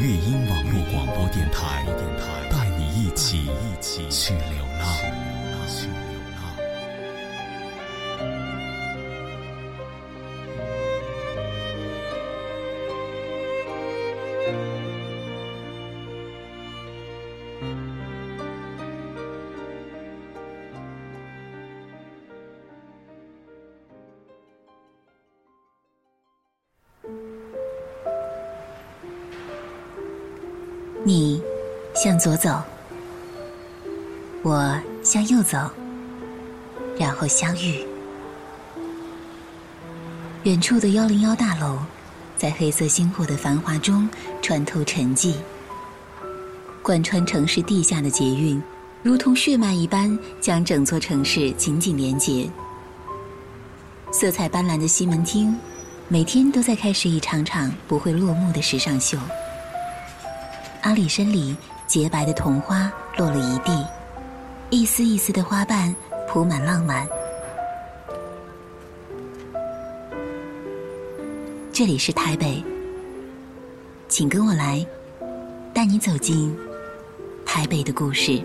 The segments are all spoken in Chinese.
乐音网络广播电台，带你一起一起去流你向左走，我向右走，然后相遇。远处的幺零幺大楼，在黑色星火的繁华中穿透沉寂。贯穿城市地下的捷运，如同血脉一般，将整座城市紧紧连结。色彩斑斓的西门町，每天都在开始一场场不会落幕的时尚秀。阿里山里洁白的桐花落了一地，一丝一丝的花瓣铺满浪漫。这里是台北，请跟我来，带你走进台北的故事。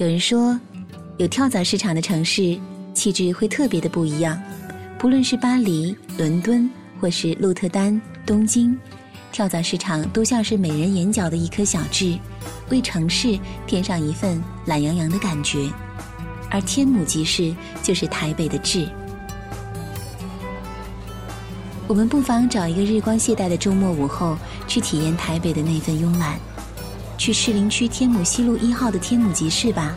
有人说，有跳蚤市场的城市，气质会特别的不一样。不论是巴黎、伦敦，或是鹿特丹、东京，跳蚤市场都像是美人眼角的一颗小痣，为城市添上一份懒洋洋的感觉。而天母集市就是台北的痣。我们不妨找一个日光懈怠的周末午后，去体验台北的那份慵懒。去士林区天母西路一号的天母集市吧，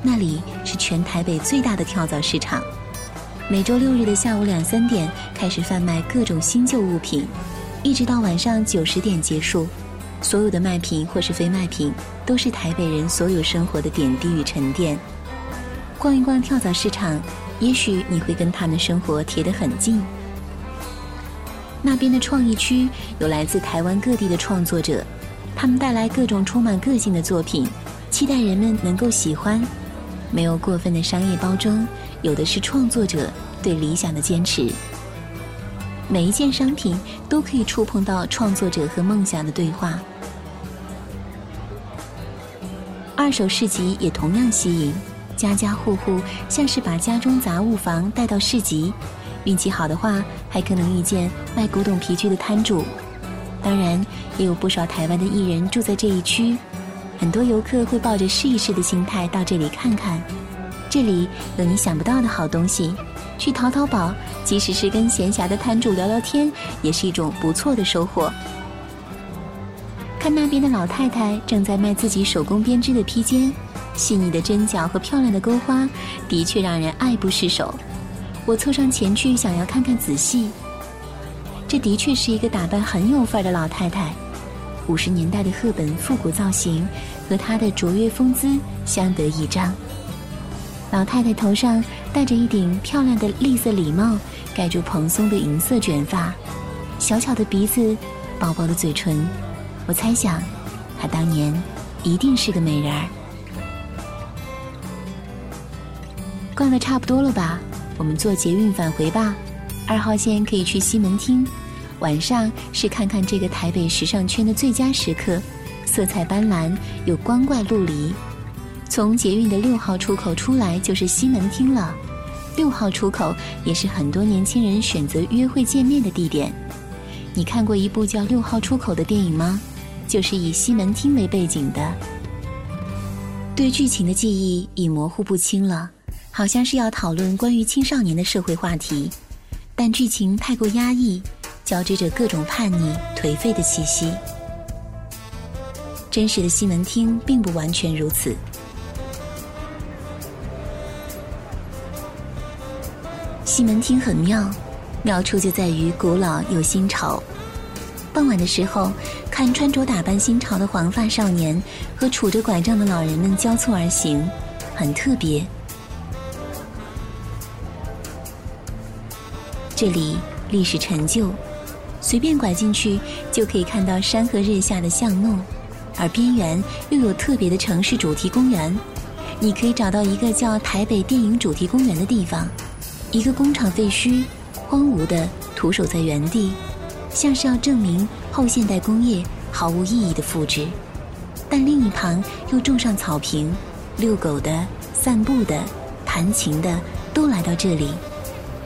那里是全台北最大的跳蚤市场。每周六日的下午两三点开始贩卖各种新旧物品，一直到晚上九十点结束。所有的卖品或是非卖品，都是台北人所有生活的点滴与沉淀。逛一逛跳蚤市场，也许你会跟他们生活贴得很近。那边的创意区有来自台湾各地的创作者。他们带来各种充满个性的作品，期待人们能够喜欢。没有过分的商业包装，有的是创作者对理想的坚持。每一件商品都可以触碰到创作者和梦想的对话。二手市集也同样吸引，家家户户像是把家中杂物房带到市集。运气好的话，还可能遇见卖古董皮具的摊主。当然，也有不少台湾的艺人住在这一区，很多游客会抱着试一试的心态到这里看看。这里有你想不到的好东西，去淘淘宝，即使是跟闲暇的摊主聊聊天，也是一种不错的收获。看那边的老太太正在卖自己手工编织的披肩，细腻的针脚和漂亮的钩花，的确让人爱不释手。我凑上前去，想要看看仔细。这的确是一个打扮很有范儿的老太太，五十年代的赫本复古造型和她的卓越风姿相得益彰。老太太头上戴着一顶漂亮的栗色礼帽，盖住蓬松的银色卷发，小巧的鼻子，薄薄的嘴唇。我猜想，她当年一定是个美人儿。逛的差不多了吧？我们坐捷运返回吧。二号线可以去西门町，晚上是看看这个台北时尚圈的最佳时刻，色彩斑斓又光怪陆离。从捷运的六号出口出来就是西门町了，六号出口也是很多年轻人选择约会见面的地点。你看过一部叫《六号出口》的电影吗？就是以西门町为背景的。对剧情的记忆已模糊不清了，好像是要讨论关于青少年的社会话题，但剧情太过压抑，交织着各种叛逆、颓废的气息。真实的西门町并不完全如此。西门町很妙，妙处就在于古老又新潮。傍晚的时候，看穿着打扮新潮的黄发少年和杵着拐杖的老人们交错而行，很特别。这里历史陈旧，随便拐进去就可以看到山河日下的巷弄，而边缘又有特别的城市主题公园。你可以找到一个叫台北电影主题公园的地方。一个工厂废墟，荒芜的徒手在原地，像是要证明后现代工业毫无意义的复制。但另一旁又种上草坪，遛狗的、散步的、弹琴的都来到这里。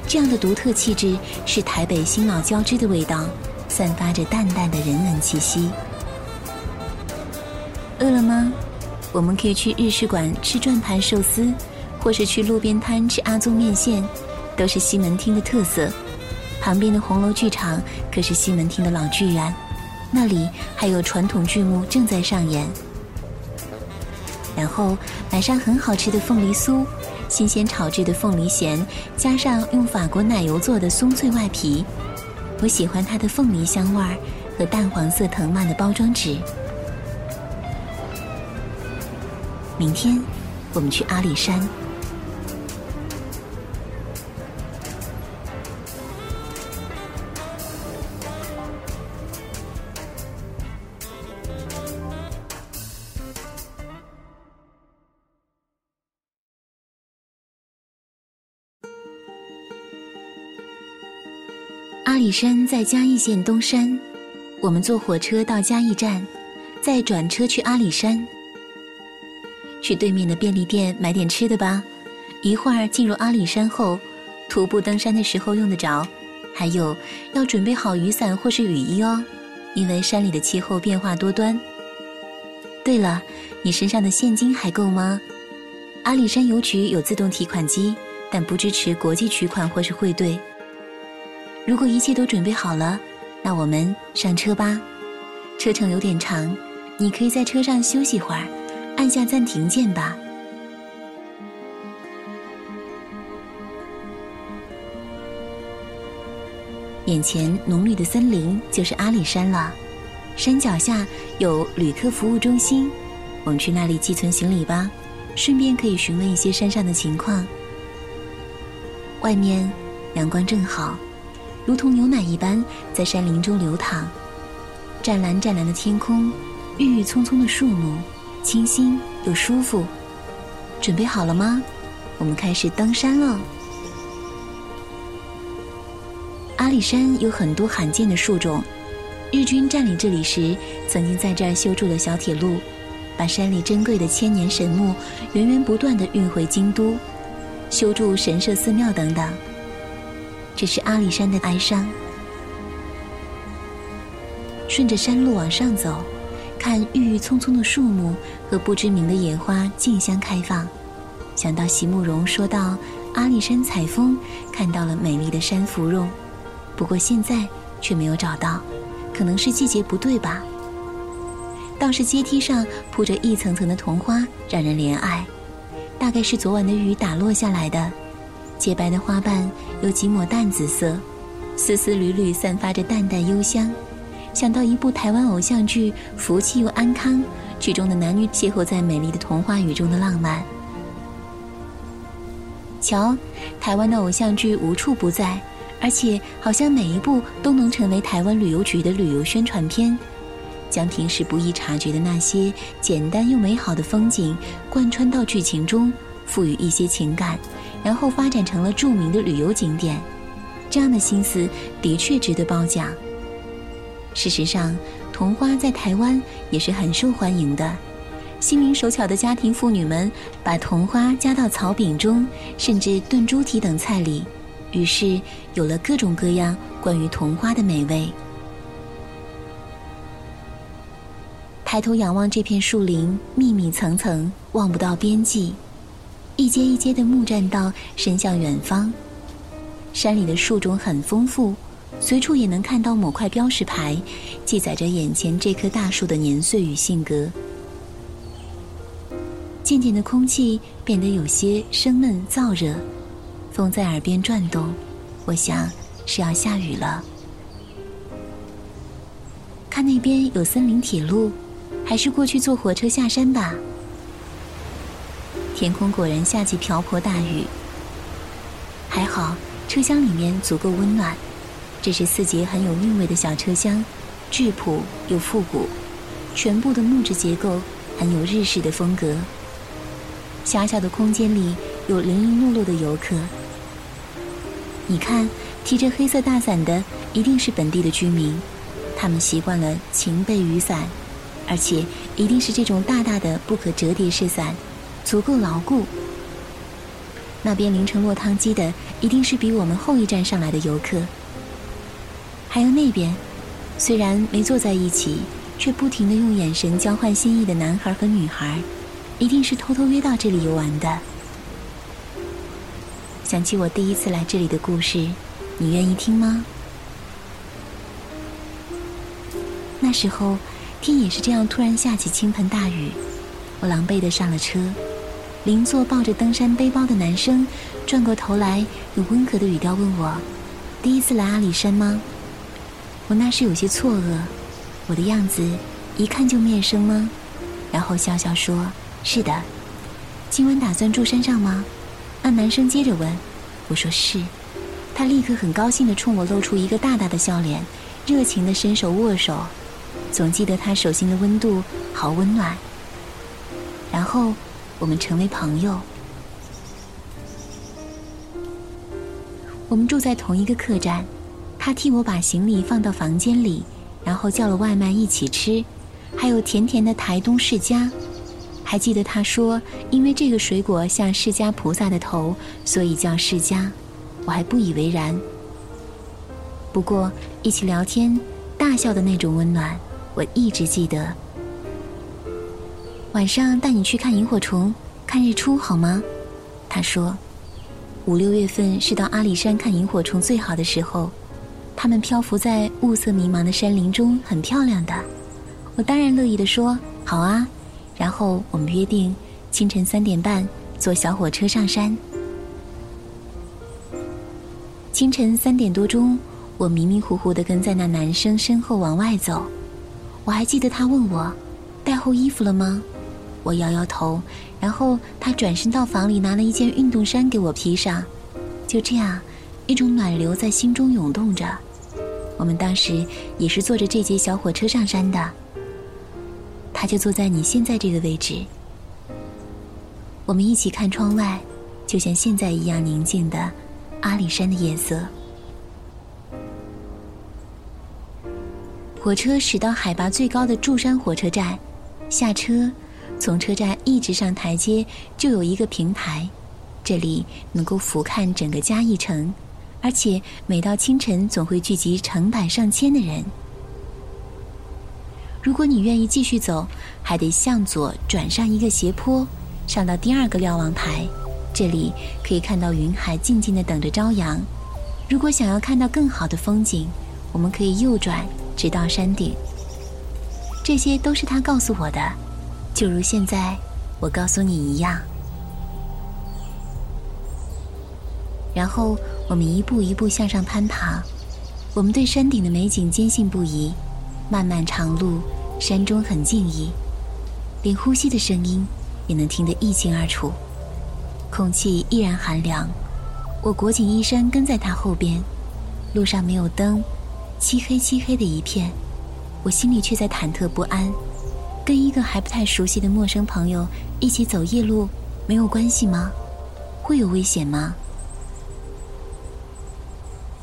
这样的独特气质是台北新老交织的味道，散发着淡淡的人文气息。饿了吗？我们可以去日式馆吃转盘寿司，或是去路边摊吃阿宗面线。都是西门町的特色，旁边的红楼剧场可是西门町的老剧院，那里还有传统剧目正在上演。然后买上很好吃的凤梨酥，新鲜炒制的凤梨咸，加上用法国奶油做的松脆外皮，我喜欢它的凤梨香味儿和淡黄色藤蔓的包装纸。明天我们去阿里山。里山在嘉义县东山，我们坐火车到嘉义站，再转车去阿里山。去对面的便利店买点吃的吧。一会儿进入阿里山后，徒步登山的时候用得着。还有要准备好雨伞或是雨衣哦，因为山里的气候变化多端。对了，你身上的现金还够吗？阿里山邮局有自动提款机，但不支持国际取款或是汇兑。如果一切都准备好了，那我们上车吧。车程有点长，你可以在车上休息会儿，按下暂停键吧。眼前浓绿的森林就是阿里山了，山脚下有旅客服务中心，我们去那里寄存行李吧，顺便可以询问一些山上的情况。外面阳光正好。如同牛奶一般在山林中流淌，湛蓝湛蓝的天空，郁郁葱葱的树木，清新又舒服。准备好了吗？我们开始登山了。阿里山有很多罕见的树种，日军占领这里时，曾经在这儿修筑了小铁路，把山里珍贵的千年神木源源不断地运回京都，修筑神社、寺庙等等。这是阿里山的哀伤。顺着山路往上走，看郁郁葱葱的树木和不知名的野花竞相开放，想到席慕容说到阿里山采风，看到了美丽的山芙蓉，不过现在却没有找到，可能是季节不对吧。倒是阶梯上铺着一层层的桐花，让人怜爱，大概是昨晚的雨打落下来的。洁白的花瓣有几抹淡紫色，丝丝缕缕散发着淡淡幽香。想到一部台湾偶像剧《福气又安康》，剧中的男女邂逅在美丽的童话雨中的浪漫。瞧，台湾的偶像剧无处不在，而且好像每一部都能成为台湾旅游局的旅游宣传片，将平时不易察觉的那些简单又美好的风景贯穿到剧情中，赋予一些情感，然后发展成了著名的旅游景点。这样的心思的确值得褒奖。事实上，桐花在台湾也是很受欢迎的。心灵手巧的家庭妇女们把桐花加到草饼中，甚至炖猪蹄等菜里，于是有了各种各样关于桐花的美味。抬头仰望这片树林，密密层层，望不到边际，一阶一阶的木栈道伸向远方。山里的树种很丰富，随处也能看到某块标识牌，记载着眼前这棵大树的年岁与性格。渐渐的，空气变得有些生闷燥热，风在耳边转动，我想是要下雨了。看那边有森林铁路，还是过去坐火车下山吧。天空果然下起瓢泼大雨，还好车厢里面足够温暖。这是四节很有韵味的小车厢，质朴又复古，全部的木质结构很有日式的风格。狭小的空间里有零零落落的游客。你看，提着黑色大伞的一定是本地的居民，他们习惯了晴备雨伞，而且一定是这种大大的不可折叠式伞，足够牢固。那边淋成落汤鸡的一定是比我们后一站上来的游客。还有那边，虽然没坐在一起，却不停的用眼神交换心意的男孩和女孩。一定是偷偷约到这里游玩的。想起我第一次来这里的故事，你愿意听吗？那时候天也是这样，突然下起倾盆大雨，我狼狈的上了车。邻座抱着登山背包的男生转过头来，用温和的语调问我：“第一次来阿里山吗？”我那时有些错愕，我的样子一看就面生吗？然后笑笑说。是的，今晚打算住山上吗？那男生接着问。我说是。他立刻很高兴地冲我露出一个大大的笑脸，热情地伸手握手。总记得他手心的温度，好温暖。然后我们成为朋友。我们住在同一个客栈，他替我把行李放到房间里，然后叫了外卖一起吃，还有甜甜的台东世家。还记得他说，因为这个水果像释迦菩萨的头，所以叫释迦。我还不以为然。不过一起聊天、大笑的那种温暖，我一直记得。晚上带你去看萤火虫、看日出好吗？他说，五六月份是到阿里山看萤火虫最好的时候，它们漂浮在雾色迷茫的山林中，很漂亮的。我当然乐意的说，好啊。然后我们约定清晨三点半坐小火车上山。清晨三点多钟，我迷迷糊糊的跟在那男生身后往外走。我还记得他问我带厚衣服了吗？我摇摇头。然后他转身到房里拿了一件运动衫给我披上。就这样，一种暖流在心中涌动着。我们当时也是坐着这节小火车上山的。他就坐在你现在这个位置，我们一起看窗外，就像现在一样宁静的阿里山的夜色。火车驶到海拔最高的柱山火车站，下车，从车站一直上台阶就有一个平台，这里能够俯瞰整个嘉义城，而且每到清晨总会聚集成百上千的人。如果你愿意继续走，还得向左转上一个斜坡，上到第二个瞭望台，这里可以看到云海静静的等着朝阳。如果想要看到更好的风景，我们可以右转直到山顶。这些都是他告诉我的，就如现在我告诉你一样。然后我们一步一步向上攀爬，我们对山顶的美景坚信不疑。漫漫长路。山中很静谧，连呼吸的声音也能听得一清二楚。空气依然寒凉，我裹紧衣衫跟在他后边。路上没有灯，漆黑漆黑的一片，我心里却在忐忑不安。跟一个还不太熟悉的陌生朋友一起走夜路，没有关系吗？会有危险吗？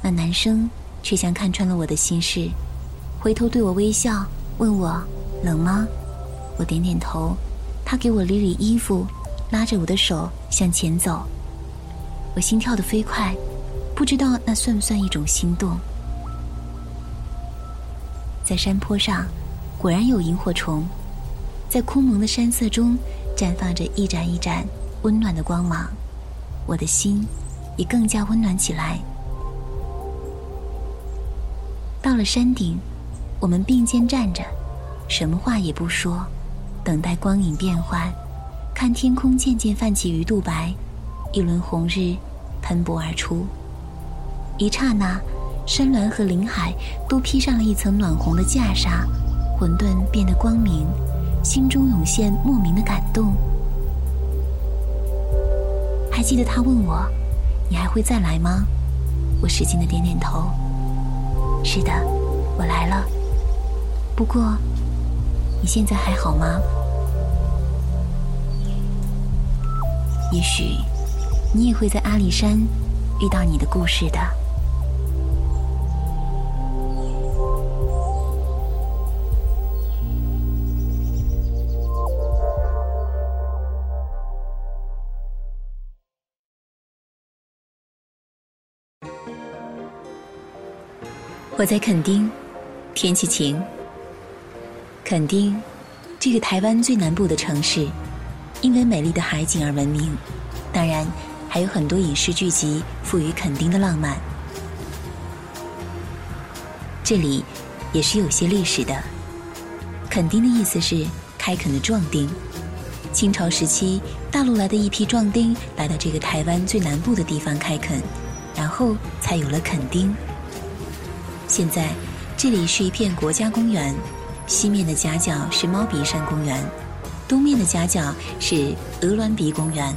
那男生却像看穿了我的心事，回头对我微笑，问我冷吗？我点点头。他给我理理衣服，拉着我的手向前走。我心跳得飞快，不知道那算不算一种心动。在山坡上，果然有萤火虫。在空蒙的山色中，绽放着一盏一盏温暖的光芒，我的心也更加温暖起来。到了山顶，我们并肩站着，什么话也不说，等待光影变幻，看天空渐渐泛起鱼肚白，一轮红日喷薄而出。一刹那，山峦和林海都披上了一层暖红的袈裟，混沌变得光明。心中涌现莫名的感动。还记得他问我：“你还会再来吗？”我使劲的点点头。是的，我来了。不过，你现在还好吗？也许，你也会在阿里山遇到你的故事的。我在垦丁，天气晴。垦丁，这个台湾最南部的城市，因为美丽的海景而闻名。当然，还有很多影视剧集赋予垦丁的浪漫。这里也是有些历史的。垦丁的意思是开垦的壮丁。清朝时期，大陆来的一批壮丁来到这个台湾最南部的地方开垦，然后才有了垦丁。现在，这里是一片国家公园，西面的夹角是猫鼻山公园，东面的夹角是鹅銮鼻公园。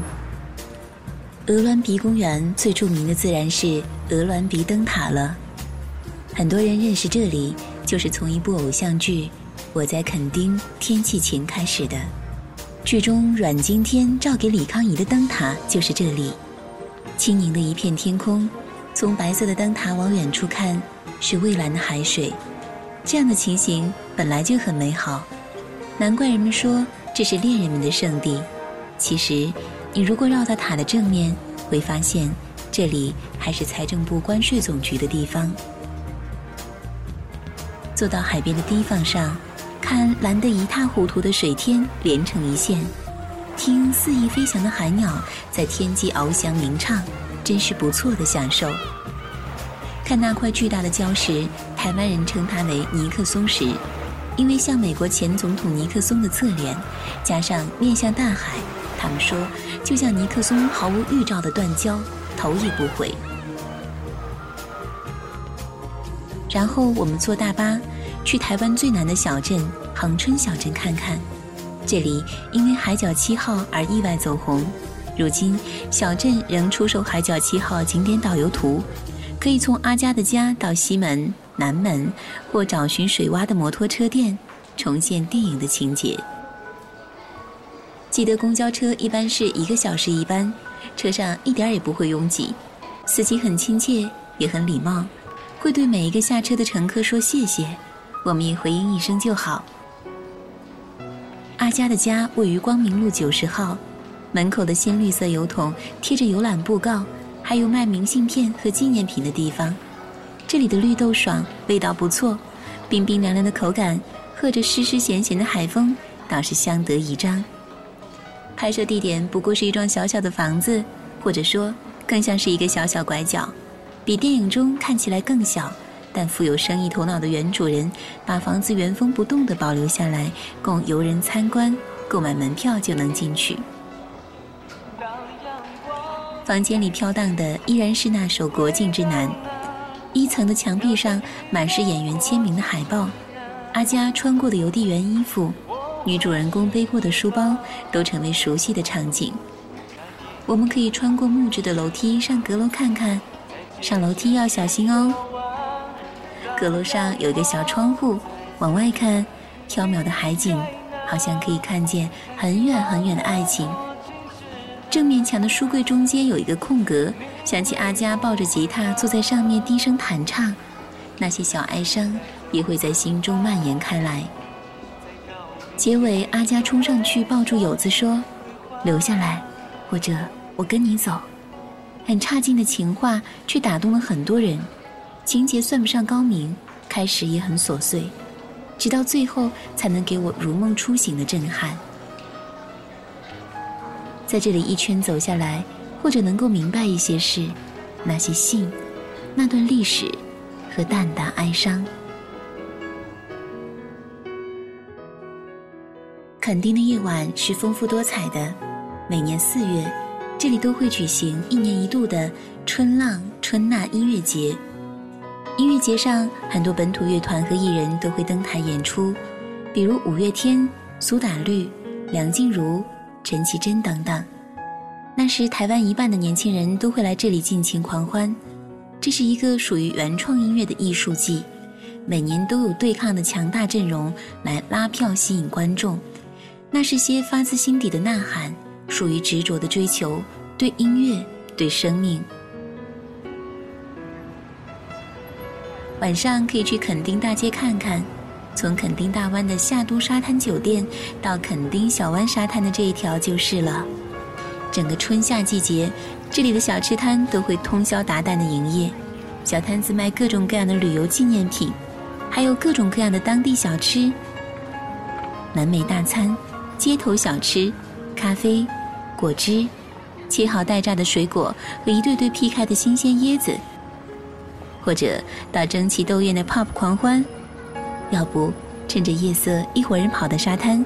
鹅銮鼻公园最著名的自然是鹅銮鼻灯塔了，很多人认识这里就是从一部偶像剧《我在垦丁天气晴》开始的。剧中阮经天照给李康怡的灯塔就是这里，清宁的一片天空，从白色的灯塔往远处看。是蔚蓝的海水，这样的情形本来就很美好，难怪人们说这是恋人们的圣地。其实，你如果绕到塔的正面，会发现这里还是财政部关税总局的地方。坐到海边的堤防上，看蓝得一塌糊涂的水天连成一线，听肆意飞翔的海鸟在天际翱翔鸣唱，真是不错的享受。看那块巨大的礁石，台湾人称它为尼克松石，因为像美国前总统尼克松的侧脸，加上面向大海，他们说就像尼克松毫无预兆的断交，头也不回。然后我们坐大巴去台湾最南的小镇恒春小镇看看，这里因为海角七号而意外走红，如今小镇仍出售海角七号景点导游图。可以从阿佳的家到西门、南门，或找寻水洼的摩托车店，重现电影的情节。记得公交车一般是一个小时一班，车上一点也不会拥挤，司机很亲切，也很礼貌，会对每一个下车的乘客说谢谢，我们也回应一声就好。阿佳的家位于光明路九十号，门口的鲜绿色油桶贴着游览布告。还有卖明信片和纪念品的地方，这里的绿豆爽，味道不错，冰冰凉凉的口感，和着湿湿咸咸的海风，倒是相得益彰。拍摄地点不过是一幢小小的房子，或者说更像是一个小小拐角，比电影中看起来更小，但富有生意头脑的原主人把房子原封不动地保留下来，供游人参观，购买门票就能进去。房间里飘荡的依然是那首《国境之南》，一层的墙壁上满是演员签名的海报，阿佳穿过的邮递员衣服，女主人公背过的书包，都成为熟悉的场景。我们可以穿过木质的楼梯上阁楼看看，上楼梯要小心哦，阁楼上有一个小窗户，往外看，缥缈的海景，好像可以看见很远很远的爱情。正面墙的书柜中间有一个空格，想起阿佳抱着吉他坐在上面低声弹唱，那些小哀伤也会在心中蔓延开来。结尾，阿佳冲上去抱住友子说：“留下来，或者我跟你走。”很差劲的情话，却打动了很多人。情节算不上高明，开始也很琐碎，直到最后才能给我如梦初醒的震撼。在这里一圈走下来，或者能够明白一些事，那些信，那段历史，和淡淡哀伤。垦丁的夜晚是丰富多彩的，每年四月，这里都会举行一年一度的春浪春娜音乐节。音乐节上，很多本土乐团和艺人都会登台演出，比如五月天、苏打绿、梁静茹、陈绮贞等等。那时，台湾一半的年轻人都会来这里尽情狂欢。这是一个属于原创音乐的艺术季，每年都有对抗的强大阵容来拉票吸引观众。那是些发自心底的呐喊，属于执着的追求，对音乐，对生命。晚上可以去垦丁大街看看，从垦丁大湾的夏都沙滩酒店到垦丁小湾沙滩的这一条就是了。整个春夏季节，这里的小吃摊都会通宵达旦的营业，小摊子卖各种各样的旅游纪念品，还有各种各样的当地小吃。南美大餐、街头小吃、咖啡、果汁、切好待榨的水果和一对对劈开的新鲜椰子。或者到争奇斗艳的 pop 狂欢，要不趁着夜色一伙人跑到沙滩，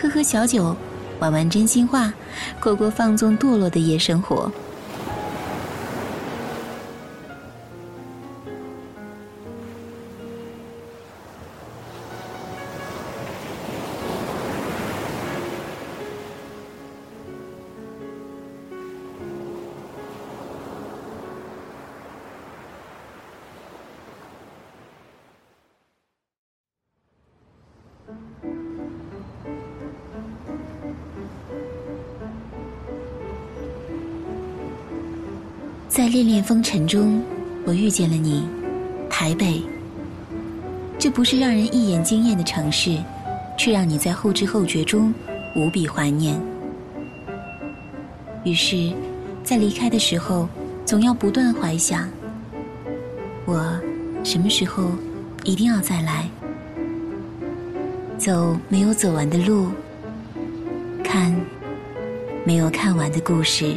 喝喝小酒，玩玩真心话，过过放纵堕落的夜生活。恋恋风尘中，我遇见了你，台北。这不是让人一眼惊艳的城市，却让你在后知后觉中无比怀念。于是，在离开的时候，总要不断怀想：我什么时候一定要再来，走没有走完的路，看没有看完的故事。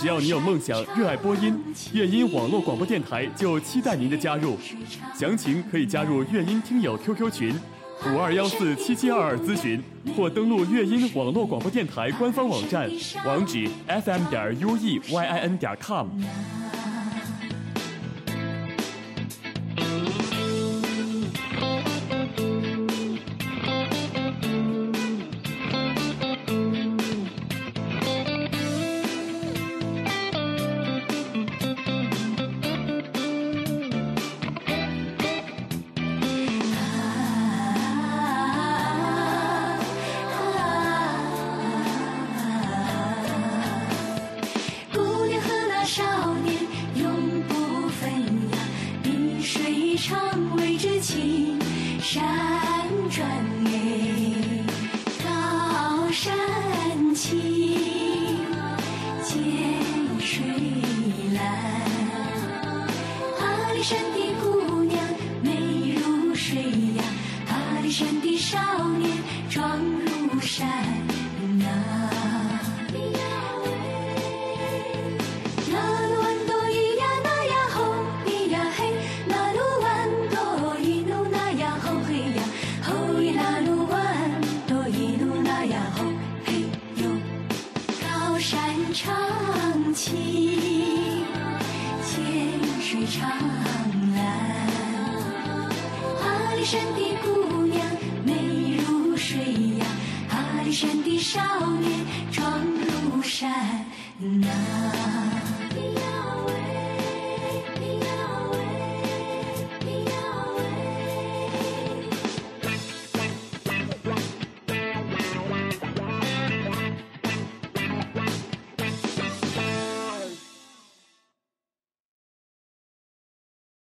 只要你有梦想，热爱播音，乐音网络广播电台就期待您的加入。详情可以加入乐音听友 QQ 群五二幺四七七二二咨询，或登录乐音网络广播电台官方网站，网址 fm 点 u e y i n 点 com。